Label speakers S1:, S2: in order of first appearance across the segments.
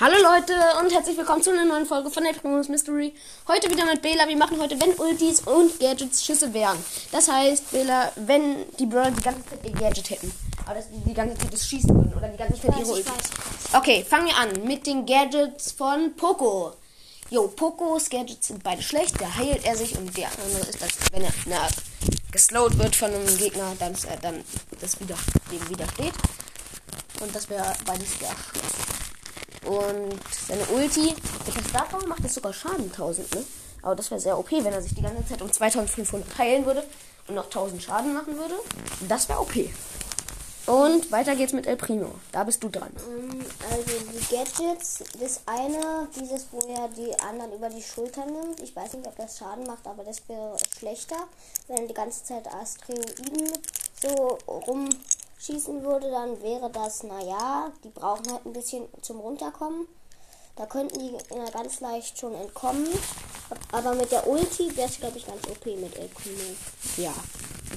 S1: Hallo Leute und herzlich willkommen zu einer neuen Folge von Neptunus Mystery. Heute wieder mit Bela. Wir machen heute, wenn Ultis und Gadgets Schüsse wären. Das heißt, Bela, wenn die Brawler die ganze Zeit ihr Gadget hätten. Aber dass die ganze Zeit das schießen würden oder die ganze Zeit ihre Ultis. Okay, fangen wir an mit den Gadgets von Poco. Jo, Pocos Gadgets sind beide schlecht. Da heilt er sich und der andere ist, dass wenn er na, geslowt wird von einem Gegner, dann, äh, dann das wieder, dem widersteht. Und das wäre beides schlecht. Und seine Ulti, ich habe davon macht es sogar Schaden 1000, ne? Aber das wäre sehr OP, wenn er sich die ganze Zeit um 2500 heilen würde und noch 1000 Schaden machen würde. Das wäre OP. Und weiter geht's mit El Primo. Da bist du dran.
S2: Ähm, Also die Gadgets, das eine, dieses, wo er die anderen über die Schulter nimmt. Ich weiß nicht, ob das Schaden macht, aber das wäre schlechter, wenn er die ganze Zeit Asteroiden so rumschießen würde, dann wäre das, naja, die brauchen halt ein bisschen zum Runterkommen. Da könnten die ja, ganz leicht schon entkommen. Aber mit der Ulti wäre es, glaube ich, ganz okay mit El Primo.
S1: Ja,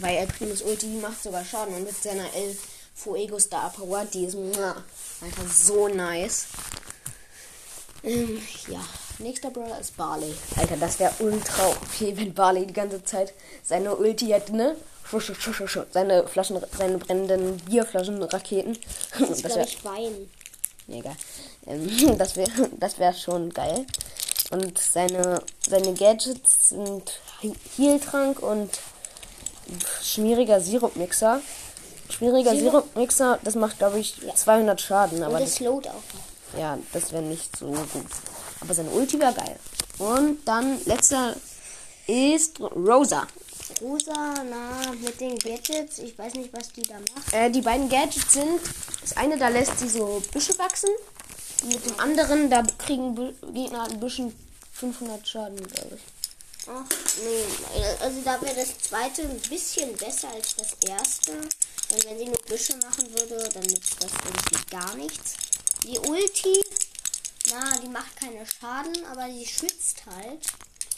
S1: weil El Primos Ulti macht sogar Schaden und mit seiner El Fuego Star Power, die ist muah, einfach so nice. Ähm, ja, nächster Brawler ist Barley. Alter, das wäre ultra okay, wenn Barley die ganze Zeit seine Ulti hätte, ne? Seine Flaschen, seine brennenden Bierflaschenraketen.
S2: Das ist,
S1: Das
S2: glaube
S1: wäre
S2: ich, Wein.
S1: Egal. Ähm, das wäre das wär schon geil. Und seine, seine Gadgets sind He- Healtrank und schmieriger Sirupmixer. Schwieriger
S2: Sirup-
S1: Sirupmixer, das macht, glaube ich, 200 Schaden. Aber
S2: Und
S1: das,
S2: das slowt auch.
S1: ja, das wäre nicht so gut. Aber seine Ulti wäre geil. Und dann letzter ist Rosa.
S2: Rosa, na, mit den Gadgets, ich weiß nicht, was die da macht.
S1: Äh, die beiden Gadgets sind, das eine, da lässt sie so Büsche wachsen. Und mit dem anderen, da kriegen Bü Gegner an Büschen 500 Schaden, glaube ich.
S2: Ach, nee, also da wäre das zweite ein bisschen besser als das erste. Und wenn sie nur Büsche machen würde, dann nützt das irgendwie gar nichts. Die Ulti, na, die macht keine Schaden, aber die schützt halt.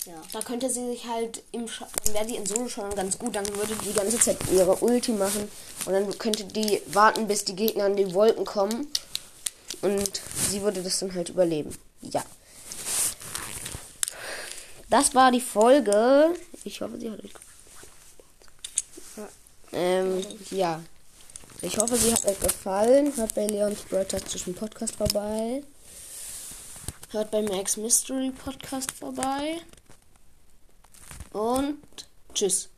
S2: Ja.
S1: Da könnte sie sich halt im Scha dann wäre sie in Solo schon ganz gut, dann würde die die ganze Zeit ihre Ulti machen und dann könnte die warten, bis die Gegner an die Wolken kommen und sie würde das dann halt überleben. Ja. Das war die Folge. Ich hoffe, sie hat euch gefallen. Ähm, ja. Ich hoffe, sie hat euch gefallen. Hört bei Leons Broadcast Podcast vorbei. Hört bei Max Mystery Podcast vorbei. Und tschüss.